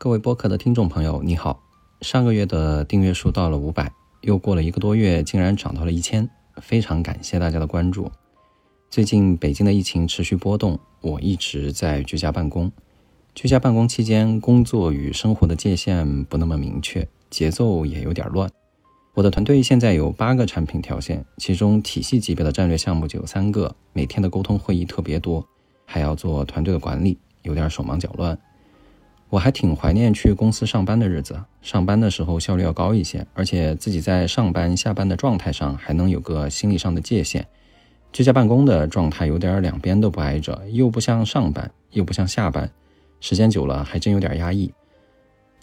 各位播客的听众朋友，你好！上个月的订阅数到了五百，又过了一个多月，竟然涨到了一千，非常感谢大家的关注。最近北京的疫情持续波动，我一直在居家办公。居家办公期间，工作与生活的界限不那么明确，节奏也有点乱。我的团队现在有八个产品条线，其中体系级别的战略项目就有三个，每天的沟通会议特别多，还要做团队的管理，有点手忙脚乱。我还挺怀念去公司上班的日子，上班的时候效率要高一些，而且自己在上班下班的状态上还能有个心理上的界限。居家办公的状态有点两边都不挨着，又不像上班，又不像下班，时间久了还真有点压抑。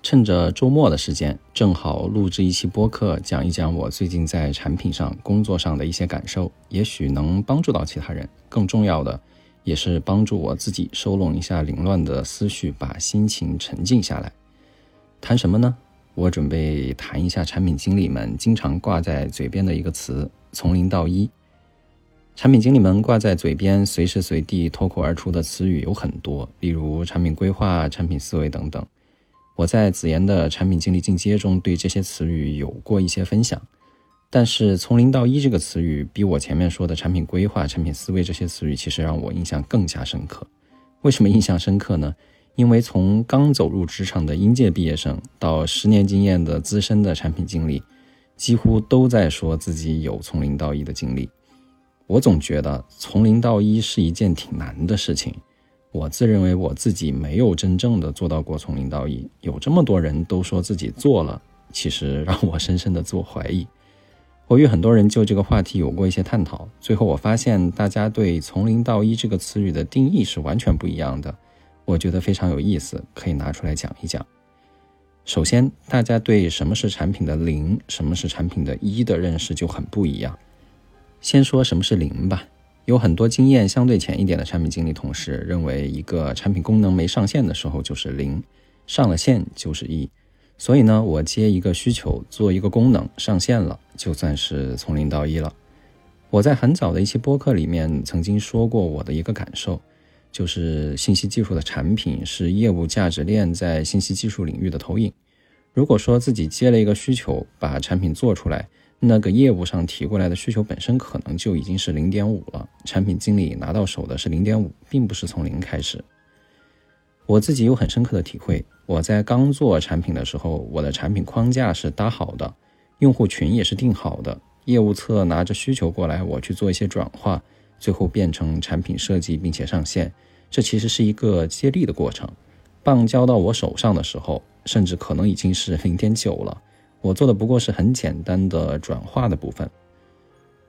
趁着周末的时间，正好录制一期播客，讲一讲我最近在产品上、工作上的一些感受，也许能帮助到其他人。更重要的。也是帮助我自己收拢一下凌乱的思绪，把心情沉静下来。谈什么呢？我准备谈一下产品经理们经常挂在嘴边的一个词“从零到一”。产品经理们挂在嘴边、随时随地脱口而出的词语有很多，例如产品规划、产品思维等等。我在子妍的产品经理进阶中对这些词语有过一些分享。但是从零到一这个词语，比我前面说的产品规划、产品思维这些词语，其实让我印象更加深刻。为什么印象深刻呢？因为从刚走入职场的应届毕业生到十年经验的资深的产品经理，几乎都在说自己有从零到一的经历。我总觉得从零到一是一件挺难的事情。我自认为我自己没有真正的做到过从零到一。有这么多人都说自己做了，其实让我深深的自我怀疑。我与很多人就这个话题有过一些探讨，最后我发现大家对“从零到一”这个词语的定义是完全不一样的。我觉得非常有意思，可以拿出来讲一讲。首先，大家对什么是产品的零，什么是产品的一的认识就很不一样。先说什么是零吧。有很多经验相对浅一点的产品经理同事认为，一个产品功能没上线的时候就是零，上了线就是一。所以呢，我接一个需求，做一个功能上线了，就算是从零到一了。我在很早的一期播客里面曾经说过我的一个感受，就是信息技术的产品是业务价值链在信息技术领域的投影。如果说自己接了一个需求，把产品做出来，那个业务上提过来的需求本身可能就已经是零点五了，产品经理拿到手的是零点五，并不是从零开始。我自己有很深刻的体会。我在刚做产品的时候，我的产品框架是搭好的，用户群也是定好的，业务侧拿着需求过来，我去做一些转化，最后变成产品设计并且上线。这其实是一个接力的过程。棒交到我手上的时候，甚至可能已经是零点九了。我做的不过是很简单的转化的部分。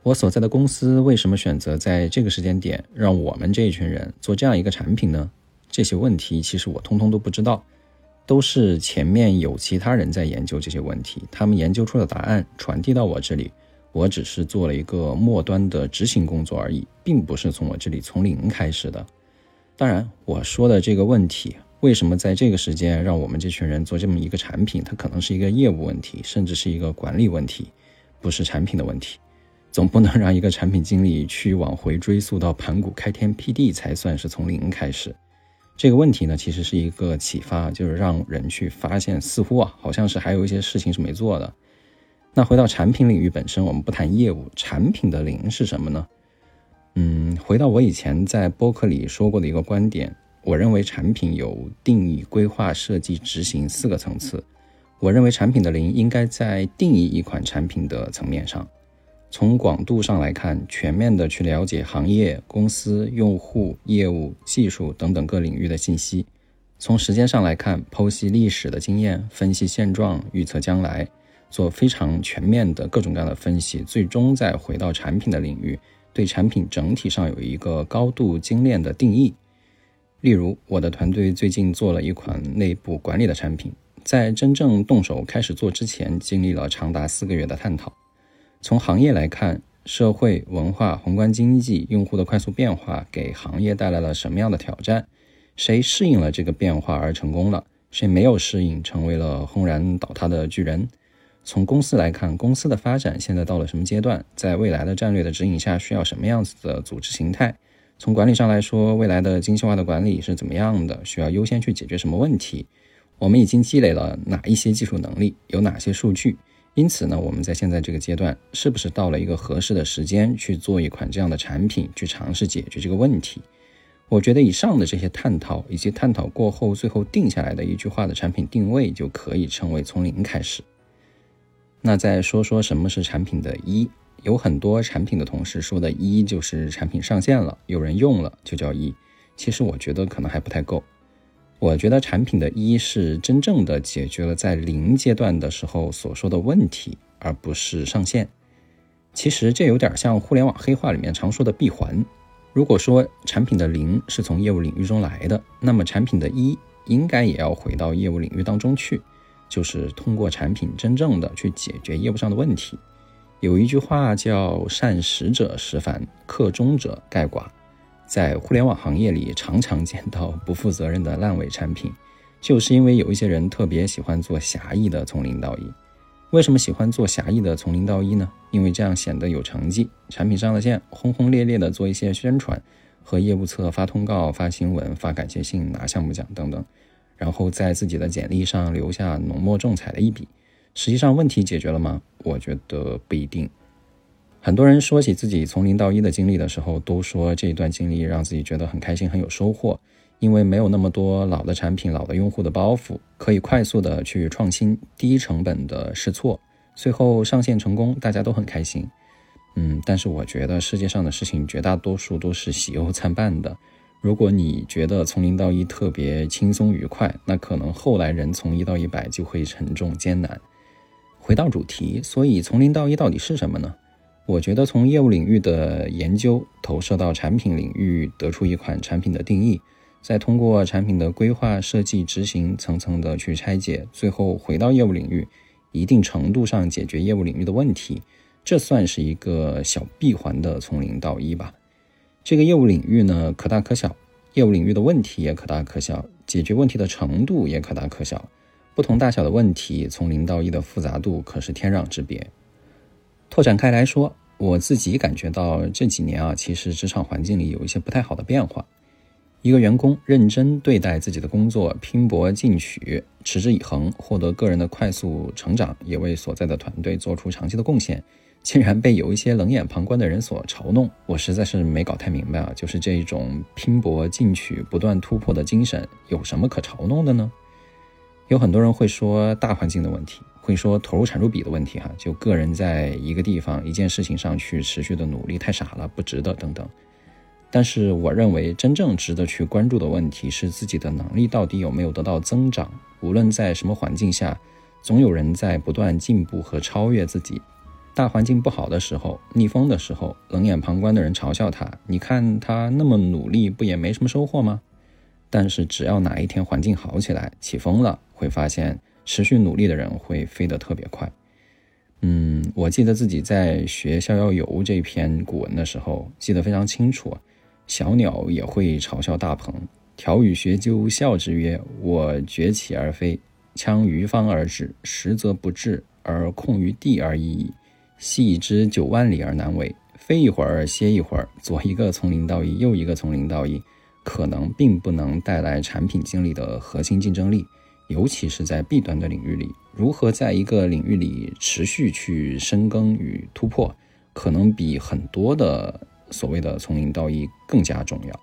我所在的公司为什么选择在这个时间点让我们这一群人做这样一个产品呢？这些问题其实我通通都不知道，都是前面有其他人在研究这些问题，他们研究出的答案传递到我这里，我只是做了一个末端的执行工作而已，并不是从我这里从零开始的。当然，我说的这个问题，为什么在这个时间让我们这群人做这么一个产品，它可能是一个业务问题，甚至是一个管理问题，不是产品的问题。总不能让一个产品经理去往回追溯到盘古开天辟地才算是从零开始。这个问题呢，其实是一个启发，就是让人去发现，似乎啊，好像是还有一些事情是没做的。那回到产品领域本身，我们不谈业务，产品的零是什么呢？嗯，回到我以前在播客里说过的一个观点，我认为产品有定义、规划、设计、执行四个层次。我认为产品的零应该在定义一款产品的层面上。从广度上来看，全面的去了解行业、公司、用户、业务、技术等等各领域的信息；从时间上来看，剖析历史的经验，分析现状，预测将来，做非常全面的各种各样的分析，最终再回到产品的领域，对产品整体上有一个高度精炼的定义。例如，我的团队最近做了一款内部管理的产品，在真正动手开始做之前，经历了长达四个月的探讨。从行业来看，社会文化、宏观经济、用户的快速变化给行业带来了什么样的挑战？谁适应了这个变化而成功了？谁没有适应，成为了轰然倒塌的巨人？从公司来看，公司的发展现在到了什么阶段？在未来的战略的指引下，需要什么样子的组织形态？从管理上来说，未来的精细化的管理是怎么样的？需要优先去解决什么问题？我们已经积累了哪一些技术能力，有哪些数据？因此呢，我们在现在这个阶段，是不是到了一个合适的时间去做一款这样的产品，去尝试解决这个问题？我觉得以上的这些探讨，以及探讨过后最后定下来的一句话的产品定位，就可以称为从零开始。那再说说什么是产品的一，有很多产品的同事说的一就是产品上线了，有人用了就叫一，其实我觉得可能还不太够。我觉得产品的一是真正的解决了在零阶段的时候所说的问题，而不是上线。其实这有点像互联网黑话里面常说的闭环。如果说产品的零是从业务领域中来的，那么产品的一应该也要回到业务领域当中去，就是通过产品真正的去解决业务上的问题。有一句话叫“善始者十烦，克终者盖寡”。在互联网行业里，常常见到不负责任的烂尾产品，就是因为有一些人特别喜欢做狭义的从零到一。为什么喜欢做狭义的从零到一呢？因为这样显得有成绩，产品上了线，轰轰烈烈的做一些宣传，和业务侧发通告、发新闻、发感谢信、拿项目奖等等，然后在自己的简历上留下浓墨重彩的一笔。实际上，问题解决了吗？我觉得不一定。很多人说起自己从零到一的经历的时候，都说这一段经历让自己觉得很开心、很有收获，因为没有那么多老的产品、老的用户的包袱，可以快速的去创新、低成本的试错，最后上线成功，大家都很开心。嗯，但是我觉得世界上的事情绝大多数都是喜忧参半的。如果你觉得从零到一特别轻松愉快，那可能后来人从一到一百就会沉重艰难。回到主题，所以从零到一到底是什么呢？我觉得从业务领域的研究投射到产品领域，得出一款产品的定义，再通过产品的规划、设计、执行，层层的去拆解，最后回到业务领域，一定程度上解决业务领域的问题，这算是一个小闭环的从零到一吧。这个业务领域呢，可大可小，业务领域的问题也可大可小，解决问题的程度也可大可小，不同大小的问题，从零到一的复杂度可是天壤之别。拓展开来说，我自己感觉到这几年啊，其实职场环境里有一些不太好的变化。一个员工认真对待自己的工作，拼搏进取，持之以恒，获得个人的快速成长，也为所在的团队做出长期的贡献，竟然被有一些冷眼旁观的人所嘲弄，我实在是没搞太明白啊！就是这种拼搏进取、不断突破的精神，有什么可嘲弄的呢？有很多人会说大环境的问题。会说投入产出比的问题哈，就个人在一个地方一件事情上去持续的努力太傻了，不值得等等。但是我认为真正值得去关注的问题是自己的能力到底有没有得到增长。无论在什么环境下，总有人在不断进步和超越自己。大环境不好的时候，逆风的时候，冷眼旁观的人嘲笑他，你看他那么努力，不也没什么收获吗？但是只要哪一天环境好起来，起风了，会发现。持续努力的人会飞得特别快。嗯，我记得自己在学《逍遥游》这篇古文的时候，记得非常清楚。小鸟也会嘲笑大鹏，条与学究笑之曰：“我崛起而飞，羌于方而止，实则不至，而空于地而已矣。系之九万里而难为。飞一会儿，歇一会儿，左一个从零到一，右一个从零到一，可能并不能带来产品经理的核心竞争力。”尤其是在 B 端的领域里，如何在一个领域里持续去深耕与突破，可能比很多的所谓的从零到一更加重要。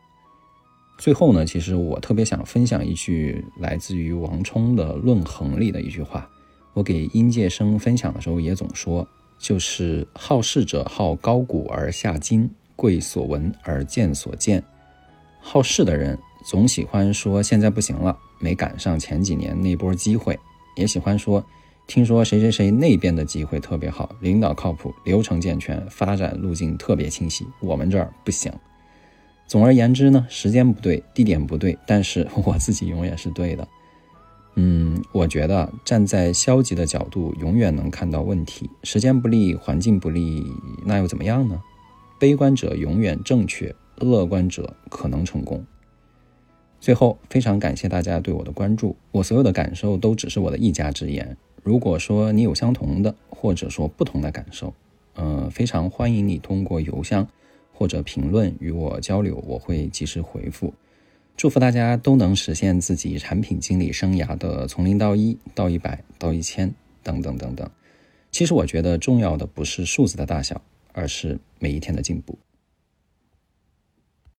最后呢，其实我特别想分享一句来自于王充的《论衡》里的一句话，我给应届生分享的时候也总说，就是好事者好高古而下今，贵所闻而见所见。好事的人总喜欢说现在不行了。没赶上前几年那波机会，也喜欢说，听说谁谁谁那边的机会特别好，领导靠谱，流程健全，发展路径特别清晰，我们这儿不行。总而言之呢，时间不对，地点不对，但是我自己永远是对的。嗯，我觉得站在消极的角度，永远能看到问题。时间不利，环境不利，那又怎么样呢？悲观者永远正确，乐观者可能成功。最后，非常感谢大家对我的关注。我所有的感受都只是我的一家之言。如果说你有相同的，或者说不同的感受，呃，非常欢迎你通过邮箱或者评论与我交流，我会及时回复。祝福大家都能实现自己产品经理生涯的从零到一、到一百、到一千等等等等。其实我觉得重要的不是数字的大小，而是每一天的进步。